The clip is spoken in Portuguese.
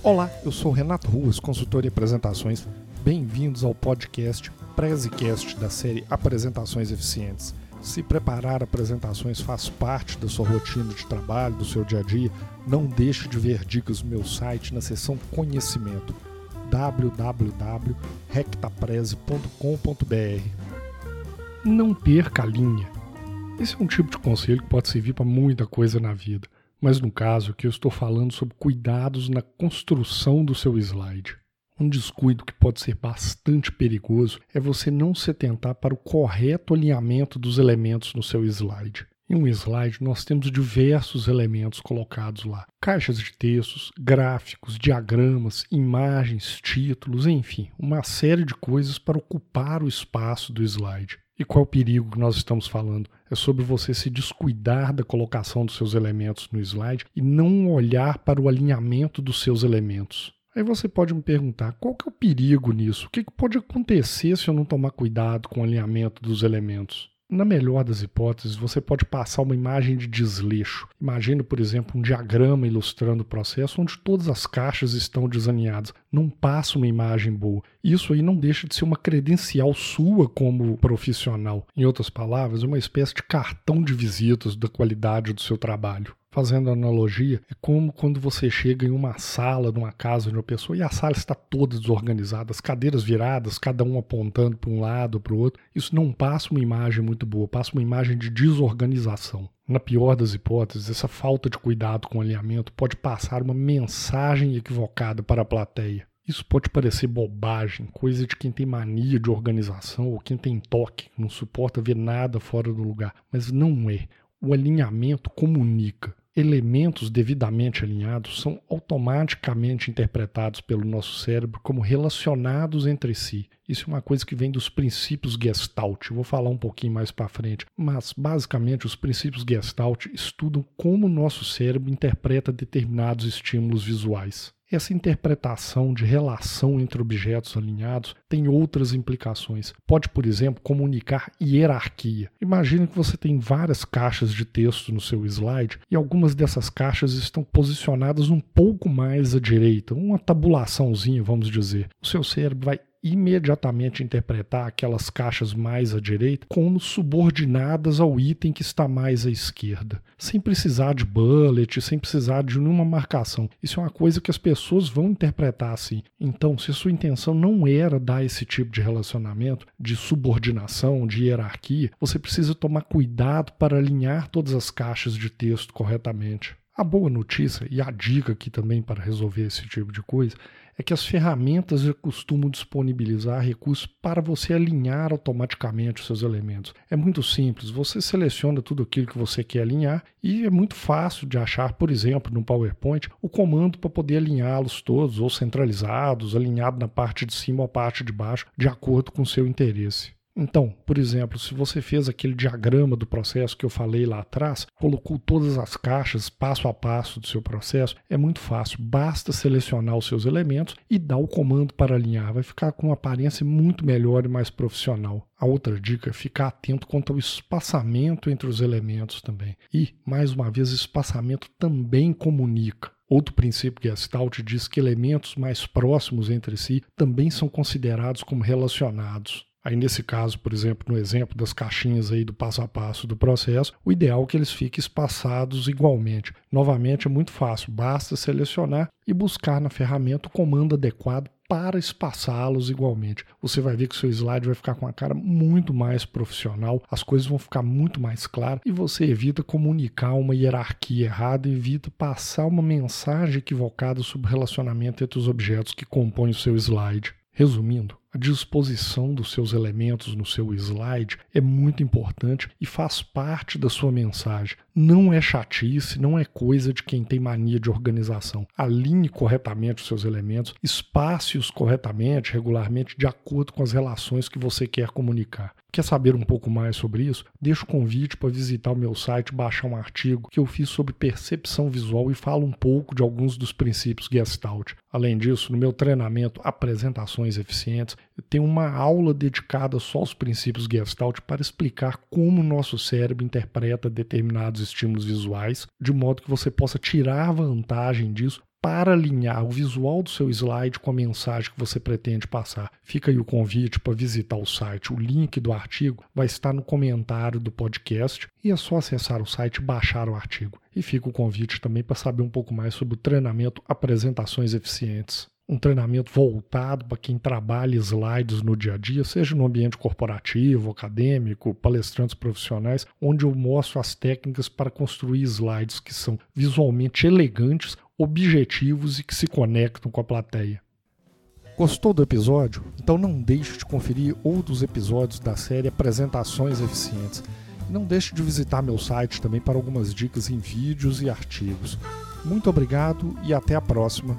Olá, eu sou Renato Ruas, consultor em apresentações. Bem-vindos ao podcast Prezecast da série Apresentações Eficientes. Se preparar apresentações faz parte da sua rotina de trabalho, do seu dia a dia, não deixe de ver dicas no meu site na seção Conhecimento www.rectapreze.com.br. Não perca a linha. Esse é um tipo de conselho que pode servir para muita coisa na vida, mas no caso aqui eu estou falando sobre cuidados na construção do seu slide. Um descuido que pode ser bastante perigoso é você não se atentar para o correto alinhamento dos elementos no seu slide. Em um slide, nós temos diversos elementos colocados lá: caixas de textos, gráficos, diagramas, imagens, títulos, enfim, uma série de coisas para ocupar o espaço do slide. E qual é o perigo que nós estamos falando? É sobre você se descuidar da colocação dos seus elementos no slide e não olhar para o alinhamento dos seus elementos. Aí você pode me perguntar, qual que é o perigo nisso? O que, que pode acontecer se eu não tomar cuidado com o alinhamento dos elementos? Na melhor das hipóteses, você pode passar uma imagem de desleixo. Imagine, por exemplo, um diagrama ilustrando o processo onde todas as caixas estão desalinhadas. Não passa uma imagem boa. Isso aí não deixa de ser uma credencial sua como profissional. Em outras palavras, uma espécie de cartão de visitas da qualidade do seu trabalho fazendo analogia, é como quando você chega em uma sala, numa casa de uma pessoa e a sala está toda desorganizada, as cadeiras viradas, cada um apontando para um lado para o outro. Isso não passa uma imagem muito boa, passa uma imagem de desorganização. Na pior das hipóteses, essa falta de cuidado com o alinhamento pode passar uma mensagem equivocada para a plateia. Isso pode parecer bobagem, coisa de quem tem mania de organização ou quem tem toque, não suporta ver nada fora do lugar, mas não é. O alinhamento comunica. Elementos devidamente alinhados são automaticamente interpretados pelo nosso cérebro como relacionados entre si. Isso é uma coisa que vem dos princípios Gestalt. Eu vou falar um pouquinho mais para frente, mas basicamente os princípios Gestalt estudam como o nosso cérebro interpreta determinados estímulos visuais. Essa interpretação de relação entre objetos alinhados tem outras implicações. Pode, por exemplo, comunicar hierarquia. Imagine que você tem várias caixas de texto no seu slide e algumas dessas caixas estão posicionadas um pouco mais à direita, uma tabulaçãozinha, vamos dizer. O seu cérebro vai imediatamente interpretar aquelas caixas mais à direita como subordinadas ao item que está mais à esquerda, sem precisar de bullet, sem precisar de nenhuma marcação. Isso é uma coisa que as pessoas vão interpretar assim. Então, se sua intenção não era dar esse tipo de relacionamento, de subordinação, de hierarquia, você precisa tomar cuidado para alinhar todas as caixas de texto corretamente. A boa notícia e a dica aqui também para resolver esse tipo de coisa é que as ferramentas já costumam disponibilizar recursos para você alinhar automaticamente os seus elementos. É muito simples, você seleciona tudo aquilo que você quer alinhar e é muito fácil de achar, por exemplo, no PowerPoint, o comando para poder alinhá-los todos ou centralizados, alinhado na parte de cima ou parte de baixo, de acordo com o seu interesse. Então, por exemplo, se você fez aquele diagrama do processo que eu falei lá atrás, colocou todas as caixas passo a passo do seu processo, é muito fácil. Basta selecionar os seus elementos e dar o comando para alinhar. Vai ficar com uma aparência muito melhor e mais profissional. A outra dica é ficar atento quanto ao espaçamento entre os elementos também. E, mais uma vez, espaçamento também comunica. Outro princípio Gestalt diz que elementos mais próximos entre si também são considerados como relacionados. Aí, nesse caso, por exemplo, no exemplo das caixinhas aí do passo a passo do processo, o ideal é que eles fiquem espaçados igualmente. Novamente, é muito fácil, basta selecionar e buscar na ferramenta o comando adequado para espaçá-los igualmente. Você vai ver que seu slide vai ficar com a cara muito mais profissional, as coisas vão ficar muito mais claras e você evita comunicar uma hierarquia errada, evita passar uma mensagem equivocada sobre o relacionamento entre os objetos que compõem o seu slide. Resumindo, a disposição dos seus elementos no seu slide é muito importante e faz parte da sua mensagem. Não é chatice, não é coisa de quem tem mania de organização. Alinhe corretamente os seus elementos, espace-os corretamente, regularmente, de acordo com as relações que você quer comunicar. Quer saber um pouco mais sobre isso? Deixo o convite para visitar o meu site, baixar um artigo que eu fiz sobre percepção visual e falo um pouco de alguns dos princípios Gestalt. Além disso, no meu treinamento Apresentações Eficientes, tenho uma aula dedicada só aos princípios Gestalt para explicar como o nosso cérebro interpreta determinados estímulos visuais, de modo que você possa tirar vantagem disso para alinhar o visual do seu slide com a mensagem que você pretende passar. Fica aí o convite para visitar o site. O link do artigo vai estar no comentário do podcast e é só acessar o site e baixar o artigo. E fica o convite também para saber um pouco mais sobre o treinamento Apresentações Eficientes um treinamento voltado para quem trabalha slides no dia a dia, seja no ambiente corporativo, acadêmico, palestrantes profissionais, onde eu mostro as técnicas para construir slides que são visualmente elegantes, objetivos e que se conectam com a plateia. Gostou do episódio? Então não deixe de conferir outros episódios da série Apresentações Eficientes. Não deixe de visitar meu site também para algumas dicas em vídeos e artigos. Muito obrigado e até a próxima.